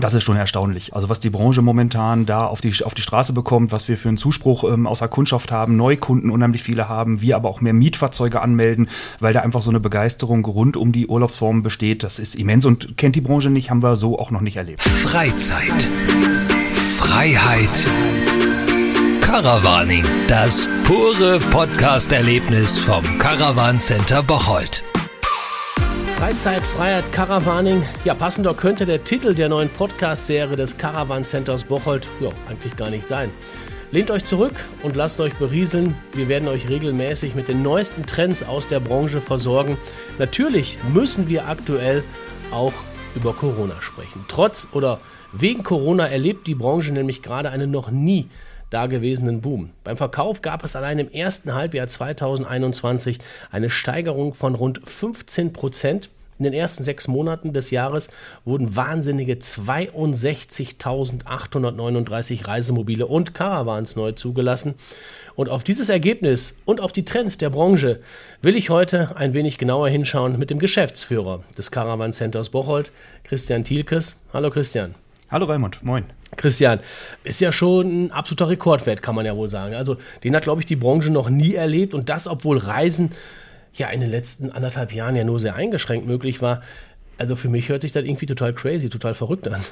Das ist schon erstaunlich. Also was die Branche momentan da auf die, auf die Straße bekommt, was wir für einen Zuspruch ähm, außer Kundschaft haben, Neukunden unheimlich viele haben, wir aber auch mehr Mietfahrzeuge anmelden, weil da einfach so eine Begeisterung rund um die Urlaubsformen besteht. Das ist immens und kennt die Branche nicht, haben wir so auch noch nicht erlebt. Freizeit. Freiheit. Caravaning. Das pure Podcast-Erlebnis vom Caravan Center Bocholt. Freizeit, Freiheit, Caravaning. Ja, passender könnte der Titel der neuen Podcast-Serie des Caravan Centers Bocholt ja, eigentlich gar nicht sein. Lehnt euch zurück und lasst euch berieseln. Wir werden euch regelmäßig mit den neuesten Trends aus der Branche versorgen. Natürlich müssen wir aktuell auch über Corona sprechen. Trotz oder wegen Corona erlebt die Branche nämlich gerade eine noch nie dagewesenen Boom. Beim Verkauf gab es allein im ersten Halbjahr 2021 eine Steigerung von rund 15 Prozent. In den ersten sechs Monaten des Jahres wurden wahnsinnige 62.839 Reisemobile und Caravans neu zugelassen. Und auf dieses Ergebnis und auf die Trends der Branche will ich heute ein wenig genauer hinschauen mit dem Geschäftsführer des Caravan Centers Bocholt, Christian Thielkes. Hallo Christian. Hallo Raimund, moin. Christian, ist ja schon ein absoluter Rekordwert, kann man ja wohl sagen. Also den hat, glaube ich, die Branche noch nie erlebt und das, obwohl Reisen ja in den letzten anderthalb Jahren ja nur sehr eingeschränkt möglich war. Also für mich hört sich das irgendwie total crazy, total verrückt an.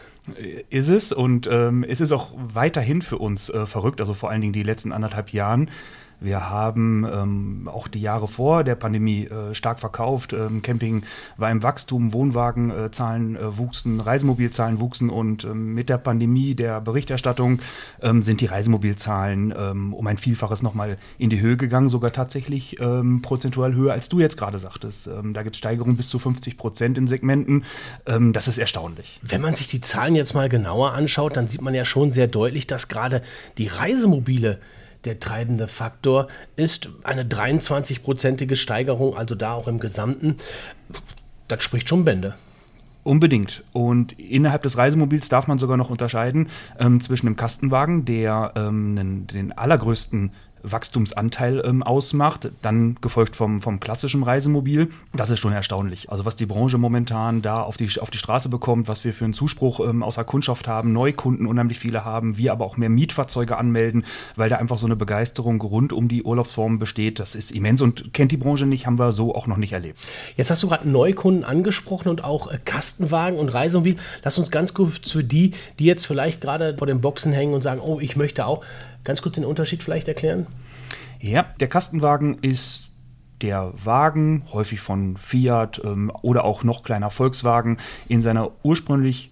Ist es und ähm, es ist auch weiterhin für uns äh, verrückt, also vor allen Dingen die letzten anderthalb Jahren. Wir haben ähm, auch die Jahre vor der Pandemie äh, stark verkauft. Ähm, Camping war im Wachstum, Wohnwagenzahlen äh, wuchsen, Reisemobilzahlen wuchsen und ähm, mit der Pandemie, der Berichterstattung ähm, sind die Reisemobilzahlen ähm, um ein Vielfaches nochmal in die Höhe gegangen, sogar tatsächlich ähm, prozentual höher, als du jetzt gerade sagtest. da gibt es Steigerungen bis zu 50 Prozent in Segmenten. das ist erstaunlich. Wenn man sich die Zahlen jetzt mal genauer anschaut, dann sieht man ja schon sehr deutlich, dass gerade die Reisemobile der treibende Faktor ist eine 23-prozentige Steigerung, also da auch im Gesamten. Das spricht schon Bände. Unbedingt. Und innerhalb des Reisemobils darf man sogar noch unterscheiden ähm, zwischen dem Kastenwagen, der ähm, den, den allergrößten Wachstumsanteil ähm, ausmacht, dann gefolgt vom, vom klassischen Reisemobil. Das ist schon erstaunlich. Also was die Branche momentan da auf die, auf die Straße bekommt, was wir für einen Zuspruch ähm, außer Kundschaft haben, Neukunden unheimlich viele haben, wir aber auch mehr Mietfahrzeuge anmelden, weil da einfach so eine Begeisterung rund um die Urlaubsformen besteht. Das ist immens und kennt die Branche nicht, haben wir so auch noch nicht erlebt. Jetzt hast du gerade Neukunden angesprochen und auch äh, Kastenwagen und Reisemobil. Lass uns ganz kurz für die, die jetzt vielleicht gerade vor den Boxen hängen und sagen, oh, ich möchte auch, Ganz kurz den Unterschied vielleicht erklären? Ja, der Kastenwagen ist der Wagen, häufig von Fiat ähm, oder auch noch kleiner Volkswagen, in seiner ursprünglich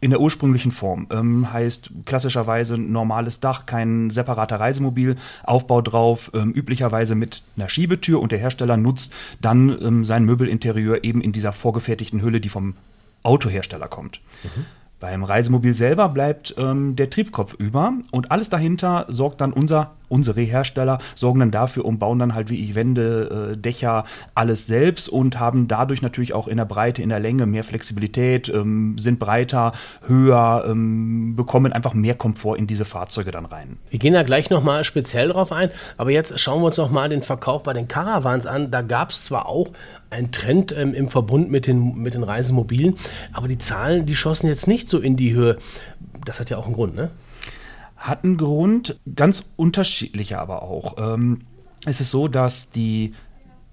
in der ursprünglichen Form. Ähm, heißt klassischerweise normales Dach, kein separater Reisemobilaufbau drauf, ähm, üblicherweise mit einer Schiebetür und der Hersteller nutzt dann ähm, sein Möbelinterieur eben in dieser vorgefertigten Hülle, die vom Autohersteller kommt. Mhm. Beim Reisemobil selber bleibt ähm, der Triebkopf über und alles dahinter sorgt dann unser unsere Hersteller sorgen dann dafür und bauen dann halt wie ich Wände, äh, Dächer, alles selbst und haben dadurch natürlich auch in der Breite, in der Länge mehr Flexibilität, ähm, sind breiter, höher, ähm, bekommen einfach mehr Komfort in diese Fahrzeuge dann rein. Wir gehen da gleich nochmal speziell drauf ein, aber jetzt schauen wir uns nochmal den Verkauf bei den Caravans an. Da gab es zwar auch einen Trend ähm, im Verbund mit den, mit den Reisemobilen, aber die Zahlen, die schossen jetzt nicht so in die Höhe. Das hat ja auch einen Grund, ne? Hat einen Grund, ganz unterschiedlicher aber auch. Ähm, es ist so, dass die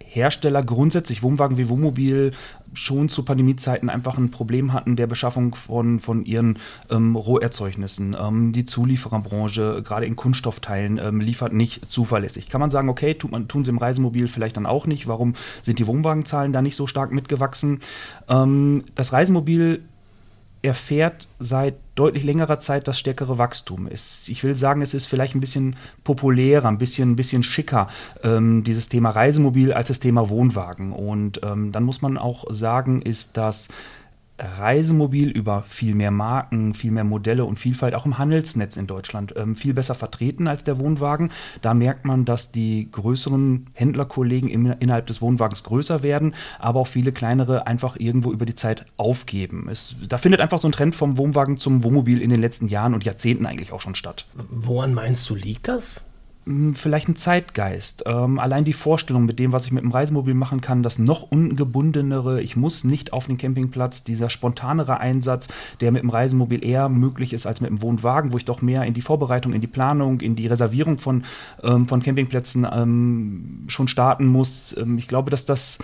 Hersteller grundsätzlich Wohnwagen wie Wohnmobil schon zu Pandemiezeiten einfach ein Problem hatten der Beschaffung von, von ihren ähm, Roherzeugnissen. Ähm, die Zuliefererbranche, gerade in Kunststoffteilen, ähm, liefert nicht zuverlässig. Kann man sagen, okay, tut man, tun sie im Reisemobil vielleicht dann auch nicht. Warum sind die Wohnwagenzahlen da nicht so stark mitgewachsen? Ähm, das Reisemobil erfährt seit deutlich längerer Zeit das stärkere Wachstum. Es, ich will sagen, es ist vielleicht ein bisschen populärer, ein bisschen, ein bisschen schicker, ähm, dieses Thema Reisemobil als das Thema Wohnwagen. Und ähm, dann muss man auch sagen, ist das Reisemobil über viel mehr Marken, viel mehr Modelle und Vielfalt auch im Handelsnetz in Deutschland ähm, viel besser vertreten als der Wohnwagen. Da merkt man, dass die größeren Händlerkollegen im, innerhalb des Wohnwagens größer werden, aber auch viele kleinere einfach irgendwo über die Zeit aufgeben. Es, da findet einfach so ein Trend vom Wohnwagen zum Wohnmobil in den letzten Jahren und Jahrzehnten eigentlich auch schon statt. Woran meinst du, liegt das? Hm, vielleicht ein Zeitgeist. Ähm, allein die Vorstellung mit dem, was ich mit dem Reisemobil machen kann, das noch ungebundenere, ich muss nicht auf den Campingplatz, dieser spontanere Einsatz, der mit dem Reisemobil eher möglich ist als mit dem Wohnwagen, wo ich doch mehr in die Vorbereitung, in die Planung, in die Reservierung von, ähm, von Campingplätzen ähm, schon starten muss. Ähm, ich glaube, dass das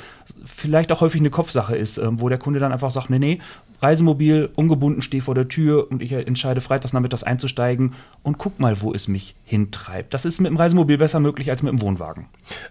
vielleicht auch häufig eine Kopfsache ist, ähm, wo der Kunde dann einfach sagt, nee, nee, Reisemobil, ungebunden, stehe vor der Tür und ich entscheide freitags nachmittags einzusteigen und guck mal, wo es mich hintreibt. Das ist mit dem Reisemobil besser möglich als mit dem Wohnwagen.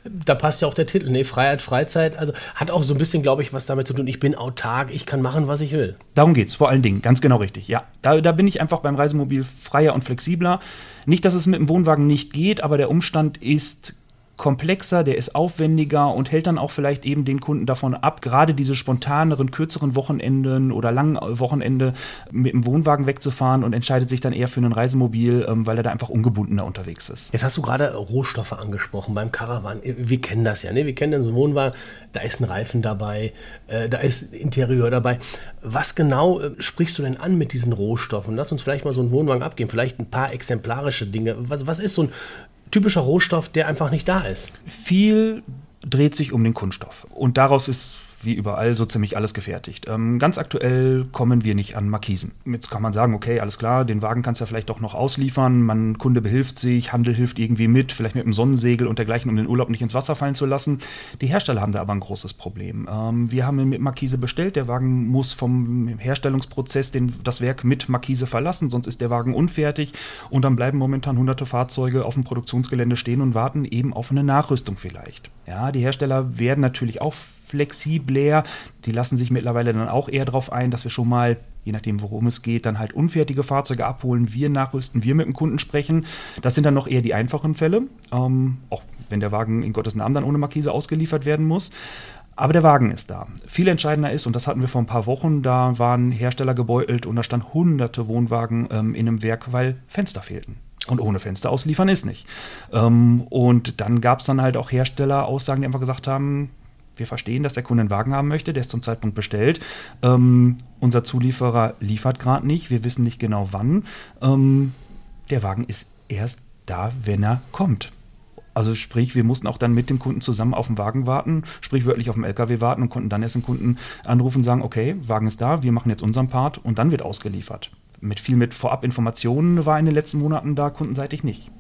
Da passt ja auch der Titel, ne? Freiheit, Freizeit. Also hat auch so ein bisschen, glaube ich, was damit zu tun. Ich bin autark, ich kann machen, was ich will. Darum geht es vor allen Dingen, ganz genau richtig. Ja, da, da bin ich einfach beim Reisemobil freier und flexibler. Nicht, dass es mit dem Wohnwagen nicht geht, aber der Umstand ist komplexer, der ist aufwendiger und hält dann auch vielleicht eben den Kunden davon ab, gerade diese spontaneren, kürzeren Wochenenden oder langen Wochenende mit dem Wohnwagen wegzufahren und entscheidet sich dann eher für ein Reisemobil, ähm, weil er da einfach ungebundener unterwegs ist. Jetzt hast du gerade Rohstoffe angesprochen beim Caravan. Wir kennen das ja, ne? Wir kennen so einen Wohnwagen, da ist ein Reifen dabei, äh, da ist Interieur dabei. Was genau äh, sprichst du denn an mit diesen Rohstoffen? Lass uns vielleicht mal so einen Wohnwagen abgeben, vielleicht ein paar exemplarische Dinge. Was, was ist so ein typischer Rohstoff, der einfach nicht da ist. Viel dreht sich um den Kunststoff. Und daraus ist wie überall so ziemlich alles gefertigt. Ähm, ganz aktuell kommen wir nicht an Markisen. Jetzt kann man sagen, okay, alles klar, den Wagen kannst du ja vielleicht doch noch ausliefern, man Kunde behilft sich, Handel hilft irgendwie mit, vielleicht mit einem Sonnensegel und dergleichen, um den Urlaub nicht ins Wasser fallen zu lassen. Die Hersteller haben da aber ein großes Problem. Ähm, wir haben ihn mit Markise bestellt, der Wagen muss vom Herstellungsprozess den, das Werk mit Markise verlassen, sonst ist der Wagen unfertig und dann bleiben momentan hunderte Fahrzeuge auf dem Produktionsgelände stehen und warten eben auf eine Nachrüstung vielleicht. Ja, die Hersteller werden natürlich auch flexibler. Die lassen sich mittlerweile dann auch eher darauf ein, dass wir schon mal je nachdem, worum es geht, dann halt unfertige Fahrzeuge abholen, wir nachrüsten, wir mit dem Kunden sprechen. Das sind dann noch eher die einfachen Fälle, ähm, auch wenn der Wagen in Gottes Namen dann ohne Markise ausgeliefert werden muss. Aber der Wagen ist da. Viel entscheidender ist, und das hatten wir vor ein paar Wochen, da waren Hersteller gebeutelt und da stand hunderte Wohnwagen ähm, in einem Werk, weil Fenster fehlten. Und ohne Fenster ausliefern ist nicht. Ähm, und dann gab es dann halt auch Hersteller-Aussagen, die einfach gesagt haben, wir verstehen, dass der Kunde einen Wagen haben möchte, der ist zum Zeitpunkt bestellt. Ähm, unser Zulieferer liefert gerade nicht, wir wissen nicht genau wann. Ähm, der Wagen ist erst da, wenn er kommt. Also sprich, wir mussten auch dann mit dem Kunden zusammen auf den Wagen warten, sprichwörtlich auf dem LKW warten und konnten dann erst den Kunden anrufen und sagen, okay, Wagen ist da, wir machen jetzt unseren Part und dann wird ausgeliefert. Mit viel mit Vorabinformationen war in den letzten Monaten da kundenseitig nicht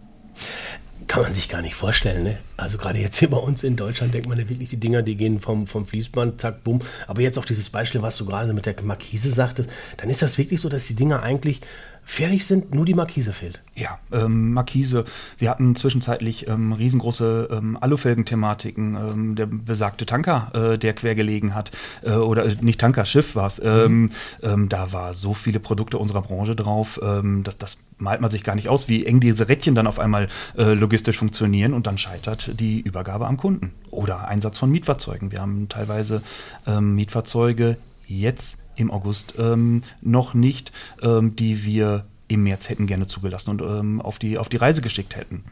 kann man sich gar nicht vorstellen. Ne? Also gerade jetzt hier bei uns in Deutschland denkt man ja wirklich, die Dinger, die gehen vom, vom Fließband, zack, bumm. Aber jetzt auch dieses Beispiel, was du gerade mit der Markise sagtest, dann ist das wirklich so, dass die Dinger eigentlich fertig sind, nur die Markise fehlt. Ja, ähm, Markise. Wir hatten zwischenzeitlich ähm, riesengroße ähm, Alufelgen-Thematiken. Ähm, der besagte Tanker, äh, der quer gelegen hat, äh, oder äh, nicht Tanker, Schiff war es. Mhm. Ähm, da war so viele Produkte unserer Branche drauf, ähm, dass das malt man sich gar nicht aus, wie eng diese Rädchen dann auf einmal äh, logistisch funktionieren und dann scheitert die Übergabe am Kunden. Oder Einsatz von Mietfahrzeugen. Wir haben teilweise Mietfahrzeuge jetzt im August ähm, noch nicht, ähm, die wir im März hätten gerne zugelassen und ähm, auf, die, auf die Reise geschickt hätten.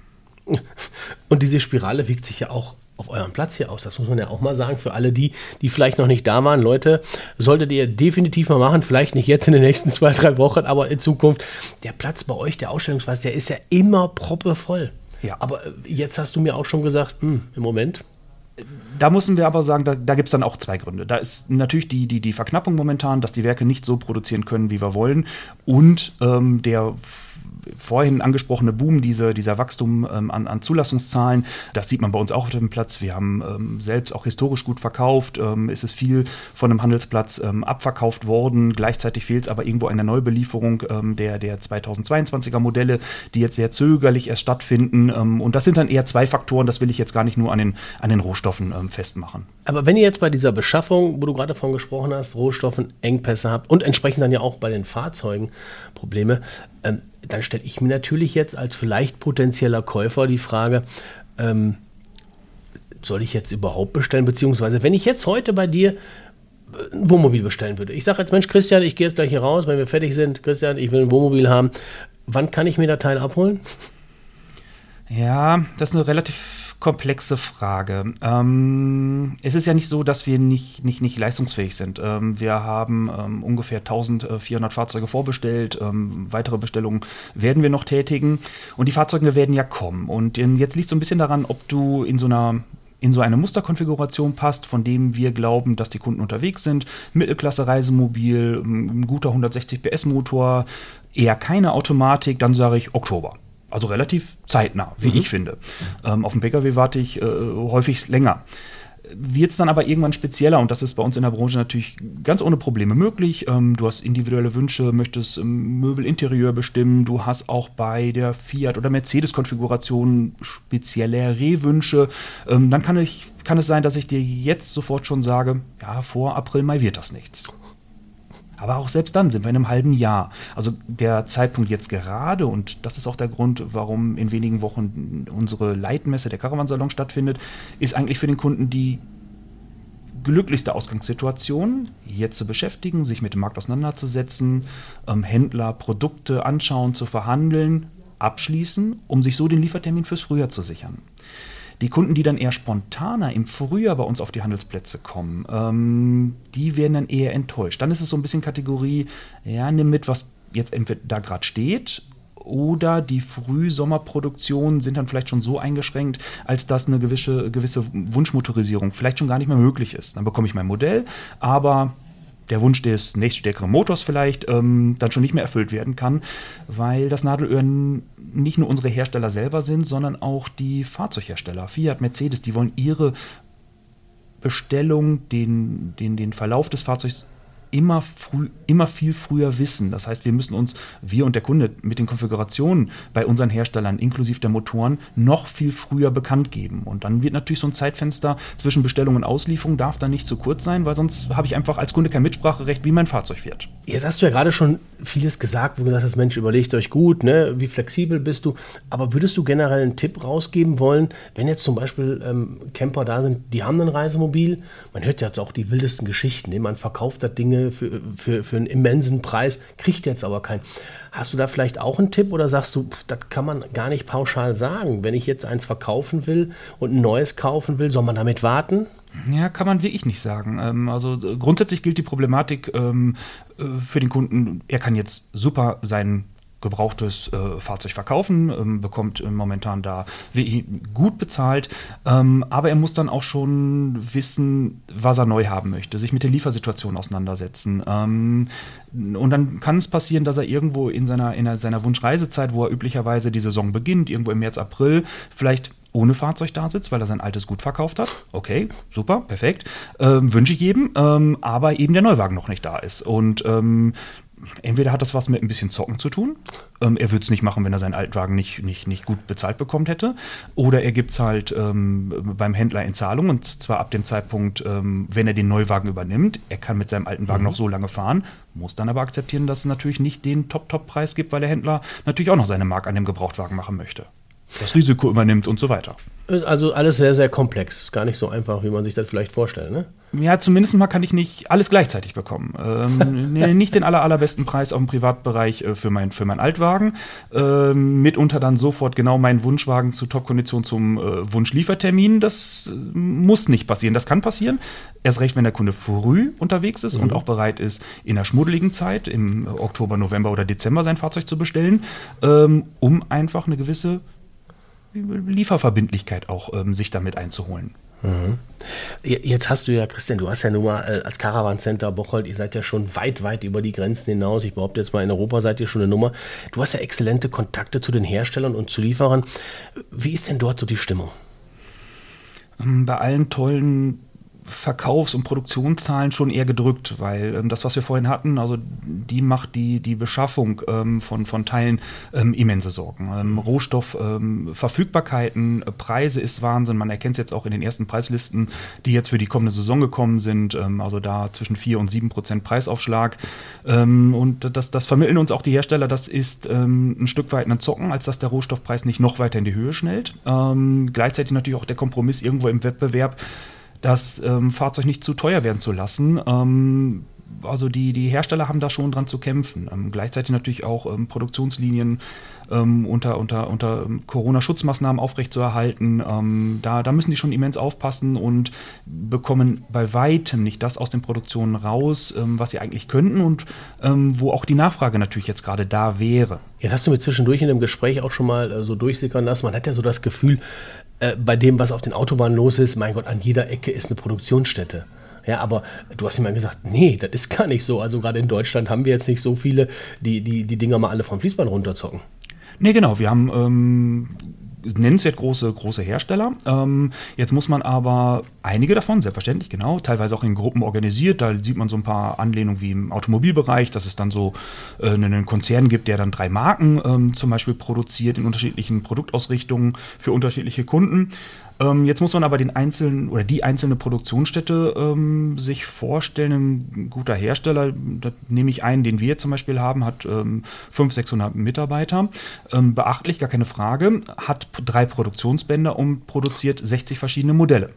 Und diese Spirale wiegt sich ja auch auf eurem Platz hier aus. Das muss man ja auch mal sagen. Für alle die, die vielleicht noch nicht da waren, Leute, solltet ihr definitiv mal machen. Vielleicht nicht jetzt in den nächsten zwei, drei Wochen, aber in Zukunft. Der Platz bei euch, der Ausstellungsplatz, der ist ja immer proppevoll. Ja. Aber äh, jetzt hast du mir auch schon gesagt, hm, im Moment da müssen wir aber sagen, da, da gibt es dann auch zwei Gründe. Da ist natürlich die, die, die Verknappung momentan, dass die Werke nicht so produzieren können, wie wir wollen. Und ähm, der vorhin angesprochene Boom, diese, dieser Wachstum ähm, an, an, Zulassungszahlen, das sieht man bei uns auch auf dem Platz. Wir haben ähm, selbst auch historisch gut verkauft. Ähm, es ist viel von einem Handelsplatz ähm, abverkauft worden. Gleichzeitig fehlt es aber irgendwo eine Neubelieferung ähm, der, der 2022er Modelle, die jetzt sehr zögerlich erst stattfinden. Ähm, und das sind dann eher zwei Faktoren, das will ich jetzt gar nicht nur an den, an den Rohstoffen festmachen. Aber wenn ihr jetzt bei dieser Beschaffung, wo du gerade davon gesprochen hast, Rohstoffen Engpässe habt und entsprechend dann ja auch bei den Fahrzeugen Probleme, dann stelle ich mir natürlich jetzt als vielleicht potenzieller Käufer die Frage, ähm, soll ich jetzt überhaupt bestellen? Beziehungsweise, wenn ich jetzt heute bei dir äh, ein Wohnmobil bestellen würde. Ich sage jetzt, Mensch, Christian, ich gehe jetzt gleich hier raus, wenn wir fertig sind. Christian, ich will ein Wohnmobil haben. Wann kann ich mir das Teil abholen? Ja, das ist eine relativ komplexe Frage. Ähm, es ist ja nicht so, dass wir nicht, nicht, nicht leistungsfähig sind. Ähm, wir haben ähm, ungefähr 1400 Fahrzeuge vorbestellt. Ähm, weitere Bestellungen werden wir noch tätigen. Und die Fahrzeuge werden ja kommen. Und ähm, jetzt liegt es so ein bisschen daran, ob du in so einer in so eine Musterkonfiguration passt, von dem wir glauben, dass die Kunden unterwegs sind. Mittelklasse Reisemobil, ein guter 160 PS Motor, eher keine Automatik, dann sage ich Oktober. Also relativ zeitnah, wie mhm. ich finde. Ähm, auf dem Pkw warte ich äh, häufig länger wird es dann aber irgendwann spezieller und das ist bei uns in der Branche natürlich ganz ohne Probleme möglich. Ähm, du hast individuelle Wünsche, möchtest ähm, Möbelinterieur bestimmen, du hast auch bei der Fiat- oder Mercedes-Konfiguration spezielle Rehwünsche. Ähm, dann kann, ich, kann es sein, dass ich dir jetzt sofort schon sage, ja, vor April, Mai wird das nichts. Aber auch selbst dann sind wir in einem halben Jahr. Also der Zeitpunkt jetzt gerade, und das ist auch der Grund, warum in wenigen Wochen unsere Leitmesse, der Caravansalon stattfindet, ist eigentlich für den Kunden die glücklichste Ausgangssituation, jetzt zu beschäftigen, sich mit dem Markt auseinanderzusetzen, ähm, Händler, Produkte anschauen, zu verhandeln, abschließen, um sich so den Liefertermin fürs Frühjahr zu sichern. Die Kunden, die dann eher spontaner im Frühjahr bei uns auf die Handelsplätze kommen, ähm, die werden dann eher enttäuscht. Dann ist es so ein bisschen Kategorie, ja, nimm mit, was jetzt entweder da gerade steht oder die Frühsommerproduktionen sind dann vielleicht schon so eingeschränkt, als dass eine gewisse, gewisse Wunschmotorisierung vielleicht schon gar nicht mehr möglich ist. Dann bekomme ich mein Modell, aber der Wunsch des nächststärkeren Motors vielleicht ähm, dann schon nicht mehr erfüllt werden kann, weil das Nadelöhr nicht nur unsere Hersteller selber sind, sondern auch die Fahrzeughersteller. Fiat, Mercedes, die wollen ihre Bestellung, den, den, den Verlauf des Fahrzeugs immer, früh, immer viel früher wissen. Das heißt, wir müssen uns, wir und der Kunde, mit den Konfigurationen bei unseren Herstellern inklusive der Motoren noch viel früher bekannt geben. Und dann wird natürlich so ein Zeitfenster zwischen Bestellung und Auslieferung darf dann nicht zu kurz sein, weil sonst habe ich einfach als Kunde kein Mitspracherecht, wie mein Fahrzeug fährt. Jetzt hast du ja gerade schon vieles gesagt, wo du gesagt hast, Mensch, überlegt euch gut, ne? wie flexibel bist du. Aber würdest du generell einen Tipp rausgeben wollen, wenn jetzt zum Beispiel ähm, Camper da sind, die haben ein Reisemobil, man hört jetzt auch die wildesten Geschichten, ne? man verkauft da Dinge für, für, für einen immensen Preis, kriegt jetzt aber keinen. Hast du da vielleicht auch einen Tipp oder sagst du, das kann man gar nicht pauschal sagen? Wenn ich jetzt eins verkaufen will und ein neues kaufen will, soll man damit warten? Ja, kann man wirklich nicht sagen. Ähm, also äh, grundsätzlich gilt die Problematik ähm, äh, für den Kunden, er kann jetzt super sein gebrauchtes äh, Fahrzeug verkaufen, ähm, bekommt äh, momentan da gut bezahlt, ähm, aber er muss dann auch schon wissen, was er neu haben möchte, sich mit der Liefersituation auseinandersetzen. Ähm, und dann kann es passieren, dass er irgendwo in seiner, in seiner Wunschreisezeit, wo er üblicherweise die Saison beginnt, irgendwo im März, April, vielleicht ohne Fahrzeug da sitzt, weil er sein altes gut verkauft hat. Okay, super, perfekt. Ähm, Wünsche ich jedem, ähm, aber eben der Neuwagen noch nicht da ist. Und ähm, entweder hat das was mit ein bisschen Zocken zu tun. Ähm, er würde es nicht machen, wenn er seinen Altwagen nicht, nicht, nicht gut bezahlt bekommen hätte. Oder er gibt es halt ähm, beim Händler in Zahlung und zwar ab dem Zeitpunkt, ähm, wenn er den Neuwagen übernimmt. Er kann mit seinem alten Wagen mhm. noch so lange fahren, muss dann aber akzeptieren, dass es natürlich nicht den Top-Top-Preis gibt, weil der Händler natürlich auch noch seine Mark an dem Gebrauchtwagen machen möchte das Risiko übernimmt und so weiter. Also alles sehr, sehr komplex. Ist gar nicht so einfach, wie man sich das vielleicht vorstellt, ne? Ja, zumindest mal kann ich nicht alles gleichzeitig bekommen. Ähm, nicht den aller, allerbesten Preis auf dem Privatbereich äh, für, mein, für meinen Altwagen. Ähm, mitunter dann sofort genau meinen Wunschwagen zu Top-Kondition zum äh, Wunschliefertermin. Das äh, muss nicht passieren. Das kann passieren. Erst recht, wenn der Kunde früh unterwegs ist mhm. und auch bereit ist, in der schmuddeligen Zeit, im Oktober, November oder Dezember sein Fahrzeug zu bestellen, ähm, um einfach eine gewisse Lieferverbindlichkeit auch ähm, sich damit einzuholen. Mhm. Jetzt hast du ja, Christian, du hast ja nun mal äh, als Caravan Center Bocholt, ihr seid ja schon weit, weit über die Grenzen hinaus. Ich behaupte jetzt mal, in Europa seid ihr schon eine Nummer. Du hast ja exzellente Kontakte zu den Herstellern und zu Lieferern. Wie ist denn dort so die Stimmung? Ähm, bei allen tollen Verkaufs- und Produktionszahlen schon eher gedrückt, weil ähm, das, was wir vorhin hatten, also die macht die, die Beschaffung ähm, von, von Teilen ähm, immense Sorgen. Ähm, Rohstoffverfügbarkeiten, ähm, äh, Preise ist Wahnsinn. Man erkennt es jetzt auch in den ersten Preislisten, die jetzt für die kommende Saison gekommen sind. Ähm, also da zwischen 4 und 7 Prozent Preisaufschlag. und das, das vermitteln uns auch die Hersteller, das ist ein Stück weit ein Zocken, als dass der Rohstoffpreis nicht noch weiter in die Höhe schnellt. gleichzeitig natürlich auch der Kompromiss irgendwo im Wettbewerb das ähm, Fahrzeug nicht zu teuer werden zu lassen. Ähm, also die, die Hersteller haben da schon dran zu kämpfen. Ähm, gleichzeitig natürlich auch ähm, Produktionslinien ähm, unter, unter, unter Corona-Schutzmaßnahmen aufrechtzuerhalten. Ähm, da, da müssen die schon immens aufpassen und bekommen bei weitem nicht das aus den Produktionen raus, ähm, was sie eigentlich könnten und ähm, wo auch die Nachfrage natürlich jetzt gerade da wäre. Jetzt hast du mir zwischendurch in dem Gespräch auch schon mal äh, so durchsickern lassen. Man hat ja so das Gefühl, äh, bei dem, was auf den Autobahnen los ist, mein Gott, an jeder Ecke ist eine Produktionsstätte. Ja, aber du hast immer gesagt, nee, das ist gar nicht so. Also gerade in Deutschland haben wir jetzt nicht so viele, die die, die Dinger mal alle vom Fließband runterzocken. Nee, genau. Wir haben ähm, nennenswert große, große Hersteller. Ähm, jetzt muss man aber einige davon, selbstverständlich, genau, teilweise auch in Gruppen organisiert. Da sieht man so ein paar Anlehnungen wie im Automobilbereich, dass es dann so äh, einen Konzern gibt, der dann drei Marken ähm, zum Beispiel produziert in unterschiedlichen Produktausrichtungen für unterschiedliche Kunden. Ähm, jetzt muss man aber den einzelnen oder die einzelne Produktionsstätte ähm, sich vorstellen. Ein guter Hersteller, da nehme ich einen, den wir zum Beispiel haben, hat ähm, 500, 600 Mitarbeiter. Ähm, beachtlich, gar keine Frage, hat drei Produktionsbänder und produziert 60 verschiedene Modelle.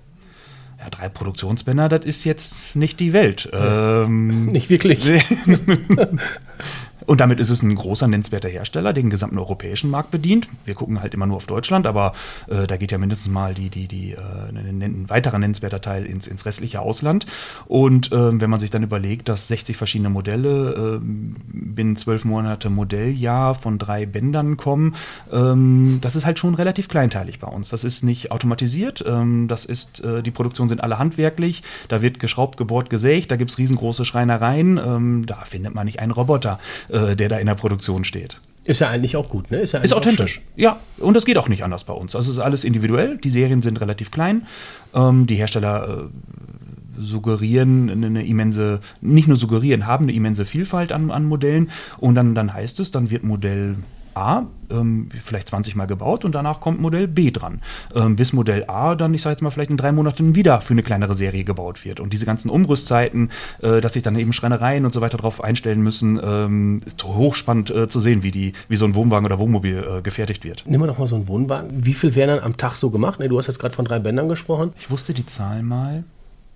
Ja, drei Produktionsbänder, das ist jetzt nicht die Welt. Ähm, nicht wirklich. Und damit ist es ein großer, nennenswerter Hersteller, der den gesamten europäischen Markt bedient. Wir gucken halt immer nur auf Deutschland, aber äh, da geht ja mindestens mal die, die, die, äh, ein, ein weiterer nennenswerter Teil ins, ins restliche Ausland. Und äh, wenn man sich dann überlegt, dass 60 verschiedene Modelle äh, binnen zwölf Monate Modelljahr von drei Bändern kommen, ähm, das ist halt schon relativ kleinteilig bei uns. Das ist nicht automatisiert, ähm, das ist, äh, die Produktionen sind alle handwerklich, da wird geschraubt, gebohrt, gesägt, da gibt es riesengroße Schreinereien, ähm, da findet man nicht einen Roboter der da in der Produktion steht. Ist ja eigentlich auch gut, ne? Ist, ja ist authentisch. Ja, und das geht auch nicht anders bei uns. Also es ist alles individuell. Die Serien sind relativ klein. Ähm, die Hersteller äh, suggerieren eine immense, nicht nur suggerieren, haben eine immense Vielfalt an, an Modellen. Und dann, dann heißt es, dann wird Modell A ähm, vielleicht 20 Mal gebaut und danach kommt Modell B dran. Ähm, bis Modell A dann, ich sage jetzt mal, vielleicht in drei Monaten wieder für eine kleinere Serie gebaut wird. Und diese ganzen Umrüstzeiten, äh, dass sich dann eben Schreinereien und so weiter darauf einstellen müssen, ähm, hochspannend äh, zu sehen, wie, die, wie so ein Wohnwagen oder Wohnmobil äh, gefertigt wird. Nehmen wir doch mal so einen Wohnwagen. Wie viel werden dann am Tag so gemacht? Nee, du hast jetzt gerade von drei Bändern gesprochen. Ich wusste die Zahl mal.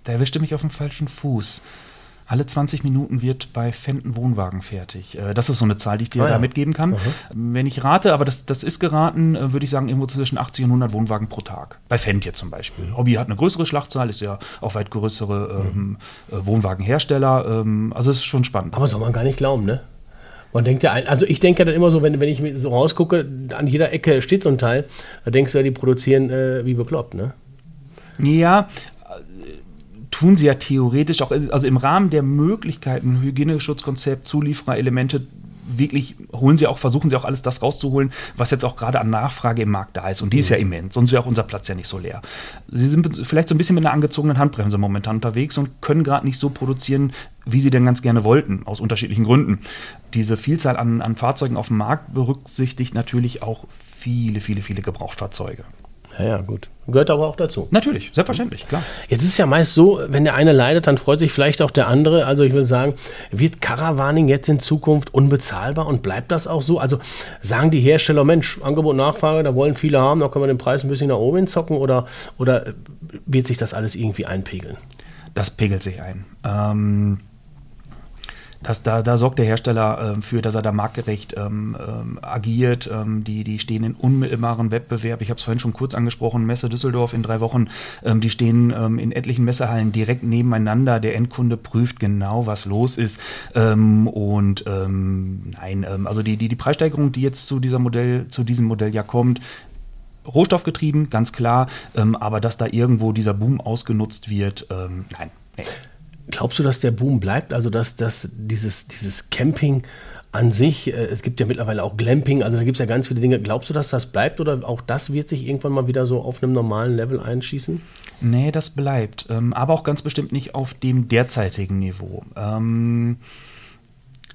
Da erwischte mich auf dem falschen Fuß alle 20 Minuten wird bei Fenton Wohnwagen fertig. Äh, das ist so eine Zahl, die ich dir ja. da mitgeben kann. Mhm. Wenn ich rate, aber das, das ist geraten, äh, würde ich sagen, irgendwo zwischen 80 und 100 Wohnwagen pro Tag. Bei Fendt jetzt zum Beispiel. Mhm. Hobby hat eine größere Schlachtzahl, ist ja auch weit größere ähm, mhm. Äh, Wohnwagenhersteller. Ähm, also es ist schon spannend. Aber soll man gar nicht glauben, ne? Man denkt ja, also ich denke ja dann immer so, wenn, wenn ich so rausgucke, an jeder Ecke steht so ein Teil, da denkst du ja, die produzieren äh, wie bekloppt, ne? Ja, tun sie ja theoretisch auch, also im Rahmen der Möglichkeiten, Hygieneschutzkonzept, Zuliefererelemente, wirklich holen sie auch, versuchen sie auch alles das rauszuholen, was jetzt auch gerade an Nachfrage im Markt da ist. Und die ist ja mhm. immens, sonst wäre auch unser Platz ja nicht so leer. Sie sind vielleicht so ein bisschen mit einer angezogenen Handbremse momentan unterwegs und können gerade nicht so produzieren, wie sie denn ganz gerne wollten, aus unterschiedlichen Gründen. Diese Vielzahl an, an Fahrzeugen auf dem Markt berücksichtigt natürlich auch viele, viele, viele Gebrauchtfahrzeuge. Ja, ja, gut. Gehört aber auch dazu. Natürlich, selbstverständlich, klar. Jetzt ist es ja meist so, wenn der eine leidet, dann freut sich vielleicht auch der andere. Also ich würde sagen, wird Caravaning jetzt in Zukunft unbezahlbar und bleibt das auch so? Also sagen die Hersteller, Mensch, Angebot, Nachfrage, da wollen viele haben, da können wir den Preis ein bisschen nach oben zocken oder, oder wird sich das alles irgendwie einpegeln? Das pegelt sich ein. Ähm das, da, da sorgt der Hersteller äh, für, dass er da marktgerecht ähm, ähm, agiert. Ähm, die, die stehen in unmittelbaren Wettbewerb. Ich habe es vorhin schon kurz angesprochen, Messe Düsseldorf in drei Wochen. Ähm, die stehen ähm, in etlichen Messehallen direkt nebeneinander. Der Endkunde prüft genau, was los ist. Ähm, und nein, also die, die, die Preissteigerung, die jetzt zu, dieser Modell, zu diesem Modell ja kommt, Rohstoffgetrieben, ganz klar, aber dass da irgendwo dieser Boom ausgenutzt wird, nein. Nee. Glaubst du, dass der Boom bleibt? Also, dass, dass dieses, dieses Camping an sich, äh, es gibt ja mittlerweile auch Glamping, also da gibt es ja ganz viele Dinge. Glaubst du, dass das bleibt oder auch das wird sich irgendwann mal wieder so auf einem normalen Level einschießen? Nee, das bleibt. Ähm, aber auch ganz bestimmt nicht auf dem derzeitigen Niveau. Ähm,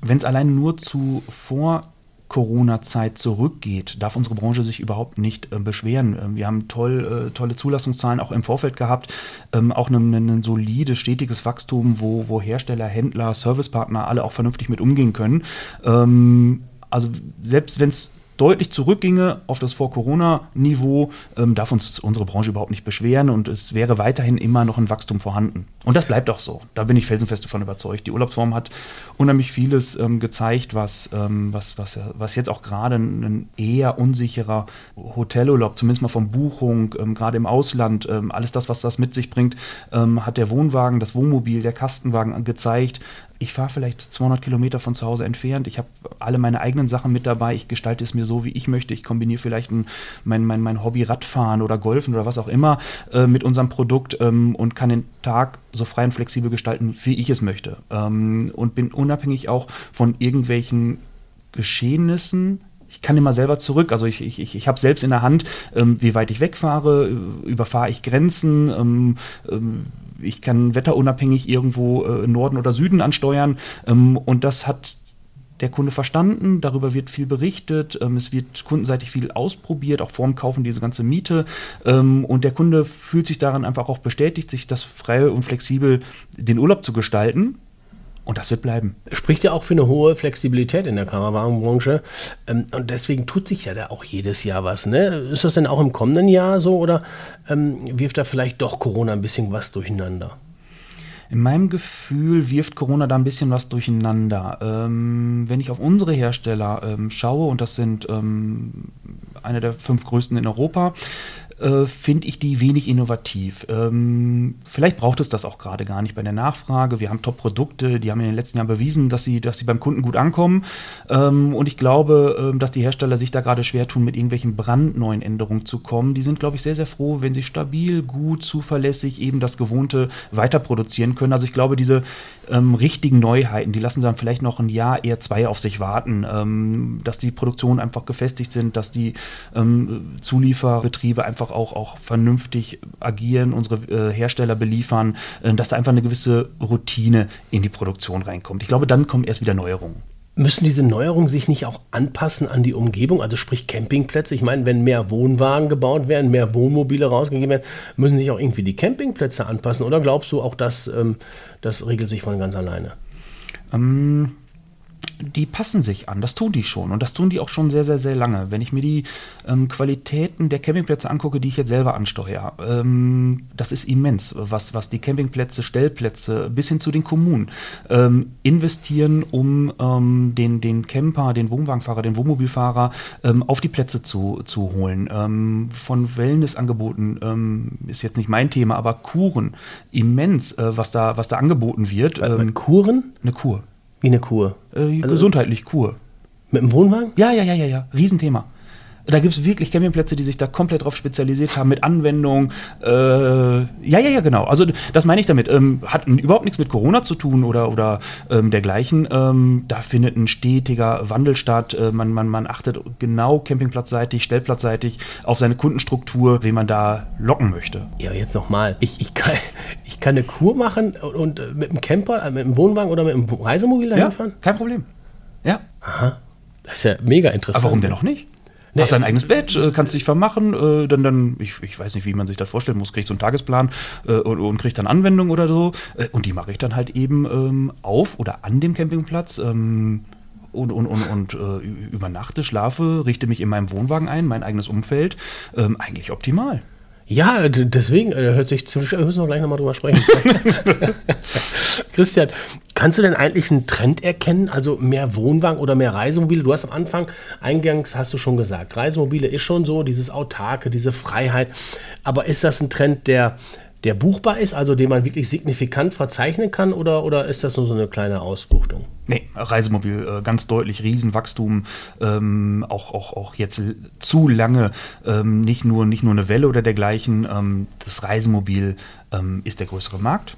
Wenn es allein nur zu vor Corona-Zeit zurückgeht, darf unsere Branche sich überhaupt nicht äh, beschweren. Ähm, wir haben toll, äh, tolle Zulassungszahlen auch im Vorfeld gehabt, ähm, auch ein, ein solides, stetiges Wachstum, wo, wo Hersteller, Händler, Servicepartner alle auch vernünftig mit umgehen können. Ähm, also selbst wenn es deutlich zurückginge auf das Vor-Corona-Niveau, ähm, darf uns unsere Branche überhaupt nicht beschweren und es wäre weiterhin immer noch ein Wachstum vorhanden. Und das bleibt auch so. Da bin ich felsenfest davon überzeugt. Die Urlaubsform hat unheimlich vieles ähm, gezeigt, was, ähm, was, was, was jetzt auch gerade ein eher unsicherer Hotelurlaub, zumindest mal von Buchung, ähm, gerade im Ausland, ähm, alles das, was das mit sich bringt, ähm, hat der Wohnwagen, das Wohnmobil, der Kastenwagen gezeigt, ich fahre vielleicht 200 Kilometer von zu Hause entfernt. Ich habe alle meine eigenen Sachen mit dabei. Ich gestalte es mir so, wie ich möchte. Ich kombiniere vielleicht ein, mein, mein, mein Hobby Radfahren oder Golfen oder was auch immer äh, mit unserem Produkt ähm, und kann den Tag so frei und flexibel gestalten, wie ich es möchte. Ähm, und bin unabhängig auch von irgendwelchen Geschehnissen, ich kann immer selber zurück. Also ich, ich, ich, habe selbst in der Hand, ähm, wie weit ich wegfahre, überfahre ich Grenzen, ähm, ähm, ich kann wetterunabhängig irgendwo äh, Norden oder Süden ansteuern. Ähm, und das hat der Kunde verstanden, darüber wird viel berichtet, ähm, es wird kundenseitig viel ausprobiert, auch vorm Kaufen diese ganze Miete. Ähm, und der Kunde fühlt sich daran einfach auch bestätigt, sich das frei und flexibel den Urlaub zu gestalten. Und das wird bleiben. Spricht ja auch für eine hohe Flexibilität in der Karawanenbranche. Ähm, und deswegen tut sich ja da auch jedes Jahr was. Ne? Ist das denn auch im kommenden Jahr so oder ähm, wirft da vielleicht doch Corona ein bisschen was durcheinander? In meinem Gefühl wirft Corona da ein bisschen was durcheinander. Ähm, wenn ich auf unsere Hersteller ähm, schaue, und das sind ähm, eine der fünf größten in Europa, äh, finde ich die wenig innovativ. Ähm, vielleicht braucht es das auch gerade gar nicht bei der Nachfrage. Wir haben Top-Produkte, die haben in den letzten Jahren bewiesen, dass sie, dass sie beim Kunden gut ankommen. Ähm, und ich glaube, ähm, dass die Hersteller sich da gerade schwer tun, mit irgendwelchen brandneuen Änderungen zu kommen. Die sind, glaube ich, sehr, sehr froh, wenn sie stabil, gut, zuverlässig eben das Gewohnte weiter produzieren können. Also ich glaube, diese ähm, richtigen Neuheiten, die lassen dann vielleicht noch ein Jahr, eher zwei auf sich warten, ähm, dass die Produktionen einfach gefestigt sind, dass die ähm, Zulieferbetriebe einfach auch, auch vernünftig agieren, unsere äh, Hersteller beliefern, äh, dass da einfach eine gewisse Routine in die Produktion reinkommt. Ich glaube, dann kommen erst wieder Neuerungen. Müssen diese Neuerungen sich nicht auch anpassen an die Umgebung, also sprich Campingplätze? Ich meine, wenn mehr Wohnwagen gebaut werden, mehr Wohnmobile rausgegeben werden, müssen sich auch irgendwie die Campingplätze anpassen? Oder glaubst du auch, dass ähm, das regelt sich von ganz alleine? Ähm, die passen sich an, das tun die schon und das tun die auch schon sehr, sehr, sehr lange. Wenn ich mir die ähm, Qualitäten der Campingplätze angucke, die ich jetzt selber ansteuere, ähm, das ist immens, was, was die Campingplätze, Stellplätze bis hin zu den Kommunen ähm, investieren, um ähm, den, den Camper, den Wohnwagenfahrer, den Wohnmobilfahrer ähm, auf die Plätze zu, zu holen. Ähm, von Wellnessangeboten ist jetzt nicht mein Thema, aber Kuren, immens, äh, was, da, was da angeboten wird. Kuren? Eine Kur. Wie eine Kur. Äh, also gesundheitlich Kur. Mit dem Wohnwagen? Ja, ja, ja, ja, ja. Riesenthema. Da gibt es wirklich Campingplätze, die sich da komplett drauf spezialisiert haben mit Anwendung. Äh, ja, ja, ja, genau. Also das meine ich damit. Ähm, hat überhaupt nichts mit Corona zu tun oder, oder ähm, dergleichen. Ähm, da findet ein stetiger Wandel statt. Äh, man, man, man achtet genau campingplatzseitig, stellplatzseitig auf seine Kundenstruktur, wen man da locken möchte. Ja, jetzt nochmal. Ich, ich, kann, ich kann eine Kur machen und, und mit dem Camper, äh, mit dem Wohnwagen oder mit dem Reisemobil dahin ja, fahren? Kein Problem. Ja. Aha. Das ist ja mega interessant. Aber warum denn noch nicht? Nee. Hast dein eigenes Bett, äh, kannst dich vermachen, äh, dann, dann ich, ich weiß nicht, wie man sich das vorstellen muss, kriegst so einen Tagesplan äh, und, und kriegst dann Anwendung oder so. Und die mache ich dann halt eben ähm, auf oder an dem Campingplatz. Ähm, und, und, und, und äh, übernachte, schlafe, richte mich in meinem Wohnwagen ein, mein eigenes Umfeld. Ähm, eigentlich optimal. Ja, deswegen äh, hört sich ziemlich. Müssen wir gleich nochmal drüber sprechen. Christian, kannst du denn eigentlich einen Trend erkennen? Also mehr Wohnwagen oder mehr Reisemobile? Du hast am Anfang, eingangs hast du schon gesagt, Reisemobile ist schon so, dieses Autarke, diese Freiheit. Aber ist das ein Trend, der der buchbar ist, also den man wirklich signifikant verzeichnen kann, oder, oder ist das nur so eine kleine Ausbuchtung? Nee, Reisemobil, äh, ganz deutlich Riesenwachstum, ähm, auch, auch, auch jetzt zu lange, ähm, nicht, nur, nicht nur eine Welle oder dergleichen. Ähm, das Reisemobil ähm, ist der größere Markt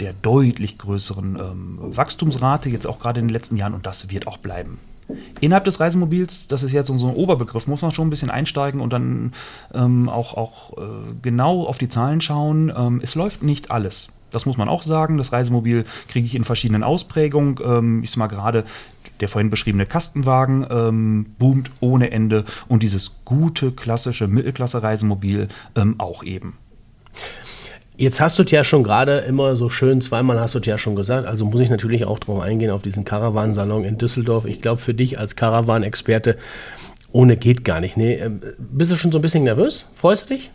der deutlich größeren ähm, Wachstumsrate, jetzt auch gerade in den letzten Jahren, und das wird auch bleiben. Innerhalb des Reisemobils, das ist jetzt so ein Oberbegriff, muss man schon ein bisschen einsteigen und dann ähm, auch, auch äh, genau auf die Zahlen schauen. Ähm, es läuft nicht alles. Das muss man auch sagen. Das Reisemobil kriege ich in verschiedenen Ausprägungen. Ähm, ich sag mal gerade, der vorhin beschriebene Kastenwagen ähm, boomt ohne Ende und dieses gute, klassische Mittelklasse-Reisemobil ähm, auch eben. Jetzt hast du ja schon gerade immer so schön, zweimal hast du ja schon gesagt, also muss ich natürlich auch drauf eingehen, auf diesen Caravan-Salon in Düsseldorf. Ich glaube, für dich als Caravan-Experte Ohne geht gar nicht. Nee, ähm, bist du schon so ein bisschen nervös? Freust du dich?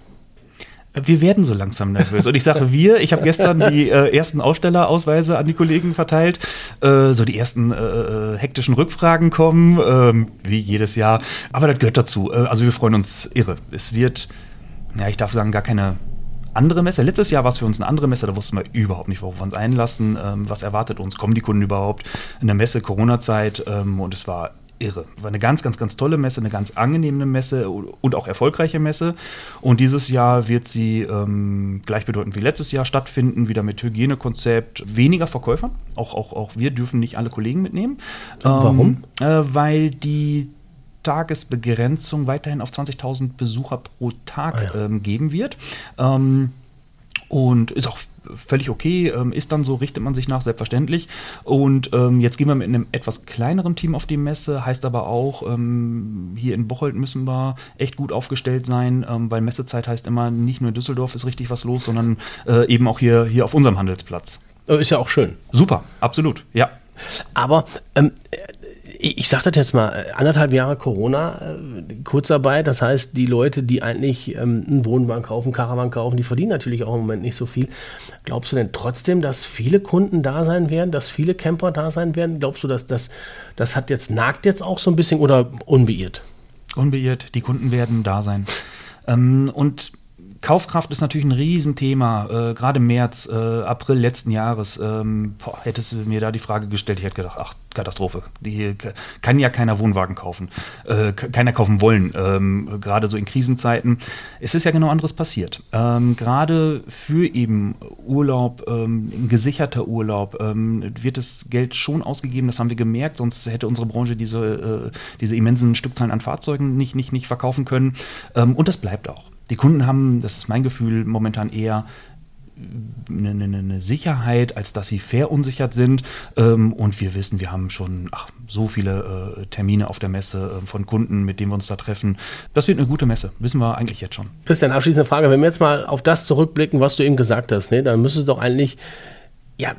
Wir werden so langsam nervös. Und ich sage wir, ich habe gestern die äh, ersten Ausstellerausweise an die Kollegen verteilt. Äh, so die ersten äh, äh hektischen Rückfragen kommen, ähm, wie jedes Jahr. Aber das gehört dazu. Äh, also wir freuen uns irre. Es wird, ja, ich darf sagen, gar keine andere Messe. Letztes Jahr war es für uns eine andere Messe, da wussten wir überhaupt nicht, worauf wir uns einlassen. Ähm, was erwartet uns? Kommen die Kunden überhaupt? In der Messe, Corona-Zeit. Ähm, und es war irre. War eine ganz, ganz, ganz tolle Messe, eine ganz angenehme Messe und auch erfolgreiche Messe. Und dieses Jahr wird sie ähm, gleichbedeutend wie letztes Jahr stattfinden, wieder mit Hygienekonzept, weniger Verkäufern. Auch, auch, auch wir dürfen nicht alle Kollegen mitnehmen. Warum? Ähm, äh, weil die Tagesbegrenzung weiterhin auf 20.000 Besucher pro Tag ah, ja. ähm, geben wird. Ähm, und ist auch völlig okay, ähm, ist dann so, richtet man sich nach, selbstverständlich. Und ähm, jetzt gehen wir mit einem etwas kleineren Team auf die Messe, heißt aber auch, ähm, hier in Bocholt müssen wir echt gut aufgestellt sein, ähm, weil Messezeit heißt immer, nicht nur in Düsseldorf ist richtig was los, sondern äh, eben auch hier, hier auf unserem Handelsplatz. Äh, ist ja auch schön. Super, absolut, ja. Aber ähm, ich sage das jetzt mal, äh, anderthalb Jahre Corona, äh, Kurzarbeit, das heißt, die Leute, die eigentlich ähm, einen Wohnwagen kaufen, Karawan kaufen, die verdienen natürlich auch im Moment nicht so viel. Glaubst du denn trotzdem, dass viele Kunden da sein werden, dass viele Camper da sein werden? Glaubst du, dass das, das hat jetzt, nagt jetzt auch so ein bisschen oder unbeirrt? Unbeirrt, die Kunden werden da sein. Ähm, und Kaufkraft ist natürlich ein Riesenthema, äh, gerade März, äh, April letzten Jahres. Ähm, boah, hättest du mir da die Frage gestellt, ich hätte gedacht, ach, Katastrophe. Die kann ja keiner Wohnwagen kaufen, äh, keiner kaufen wollen, ähm, gerade so in Krisenzeiten. Es ist ja genau anderes passiert. Ähm, gerade für eben Urlaub, ähm, gesicherter Urlaub, ähm, wird das Geld schon ausgegeben, das haben wir gemerkt, sonst hätte unsere Branche diese, äh, diese immensen Stückzahlen an Fahrzeugen nicht, nicht, nicht verkaufen können. Ähm, und das bleibt auch. Die Kunden haben, das ist mein Gefühl, momentan eher eine, eine, eine, Sicherheit, als dass sie verunsichert sind. Ähm, und wir wissen, wir haben schon ach, so viele äh, Termine auf der Messe äh, von Kunden, mit denen wir uns da treffen. Das wird eine gute Messe, wissen wir eigentlich jetzt schon. Christian, abschließende Frage. Wenn wir jetzt mal auf das zurückblicken, was du eben gesagt hast, ne, dann müsste doch eigentlich, ja,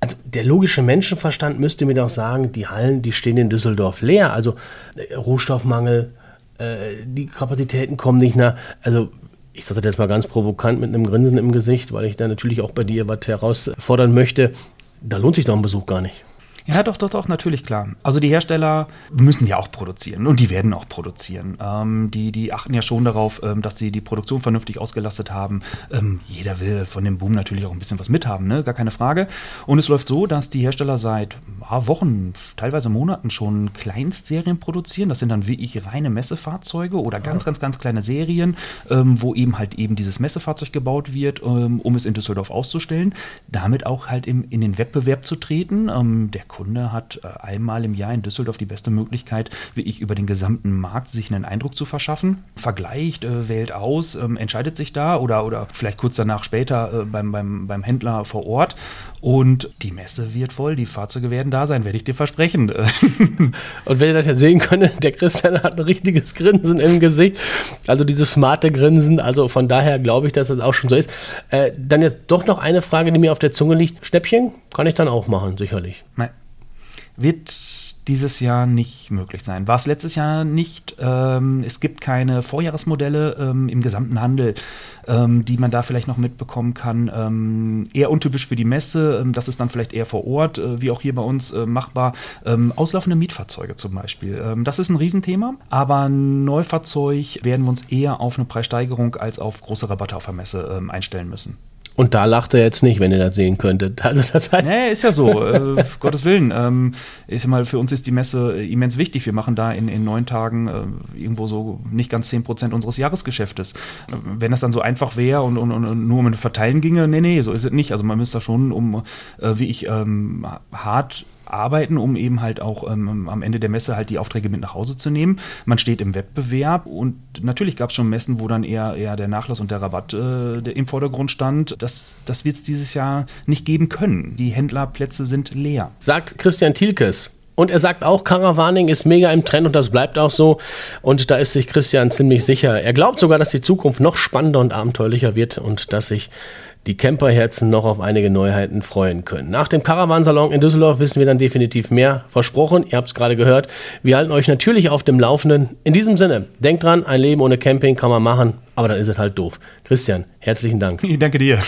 also der logische Menschenverstand müsste mir doch sagen, die Hallen, die stehen in Düsseldorf leer. Also äh, Rohstoffmangel, äh, die Kapazitäten kommen nicht nach. Also ich sage das jetzt mal ganz provokant mit einem Grinsen im Gesicht, weil ich da natürlich auch bei dir was herausfordern möchte. Da lohnt sich doch ein Besuch gar nicht. Ja, doch, doch, doch, natürlich klar. Also die Hersteller müssen ja auch produzieren und die werden auch produzieren. Ähm, die, die achten ja schon darauf, ähm, dass sie die Produktion vernünftig ausgelastet haben. Ähm, jeder will von dem Boom natürlich auch ein bisschen was mithaben, ne? gar keine Frage. Und es läuft so, dass die Hersteller seit ja, Wochen, teilweise Monaten schon Kleinstserien produzieren. Das sind dann wirklich reine Messefahrzeuge oder ganz, ganz, ganz kleine Serien, ähm, wo eben halt eben dieses Messefahrzeug gebaut wird, ähm, um es in Düsseldorf auszustellen. Damit auch halt im, in den Wettbewerb zu treten. Ähm, der Kunde hat äh, einmal im Jahr in Düsseldorf die beste Möglichkeit, wie ich über den gesamten Markt sich einen Eindruck zu verschaffen, vergleicht, äh, wählt aus, ähm, entscheidet sich da oder, oder vielleicht kurz danach später äh, beim, beim, beim Händler vor Ort und die Messe wird voll, die Fahrzeuge werden da sein, werde ich dir versprechen. und wenn ihr das jetzt sehen könnt, der Christian hat ein richtiges Grinsen im Gesicht, also dieses smarte Grinsen, also von daher glaube ich, dass das auch schon so ist. Äh, dann jetzt doch noch eine Frage, die mir auf der Zunge liegt. Schnäppchen kann ich dann auch machen, sicherlich. Nein wird dieses Jahr nicht möglich sein. War es letztes Jahr nicht. Ähm, es gibt keine Vorjahresmodelle ähm, im gesamten Handel, ähm, die man da vielleicht noch mitbekommen kann. Ähm, eher untypisch für die Messe. Ähm, das ist dann vielleicht eher vor Ort, äh, wie auch hier bei uns äh, machbar. Ähm, auslaufende Mietfahrzeuge zum Beispiel. das ist ein Riesenthema. Aber Neufahrzeug werden wir uns eher auf eine Preissteigerung als auf große Rabatte auf der Messe einstellen müssen. Und da lacht er jetzt nicht, wenn ihr das sehen könntet. Also das heißt nee, ist ja so. äh, Gottes Willen. Ähm, ich sag mal, für uns ist die Messe immens wichtig. Wir machen da in, in neun Tagen äh, irgendwo so nicht ganz zehn Prozent unseres Jahresgeschäftes. Wenn das dann so einfach wäre und, und, und, nur um Verteilen ginge, nee, nee, so ist es nicht. Also man müsste da schon um, äh, wie ich, ähm, hart arbeiten, um eben halt auch ähm, am Ende der Messe halt die Aufträge mit nach Hause zu nehmen. Man steht im Wettbewerb und natürlich gab es schon Messen, wo dann eher, eher der Nachlass und der Rabatt äh, der im Vordergrund stand. Das, das wird es dieses Jahr nicht geben können. Die Händlerplätze sind leer. Sagt Christian Thielkes, Und er sagt auch, Caravaning ist mega im Trend und das bleibt auch so. Und da ist sich Christian ziemlich sicher. Er glaubt sogar, dass die Zukunft noch spannender und abenteuerlicher wird und dass sich die Camperherzen noch auf einige Neuheiten freuen können. Nach dem Caravansalon in Düsseldorf wissen wir dann definitiv mehr. Versprochen, ihr habt es gerade gehört. Wir halten euch natürlich auf dem Laufenden. In diesem Sinne, denkt dran, ein Leben ohne Camping kann man machen, aber dann ist es halt doof. Christian, herzlichen Dank. Ich danke dir.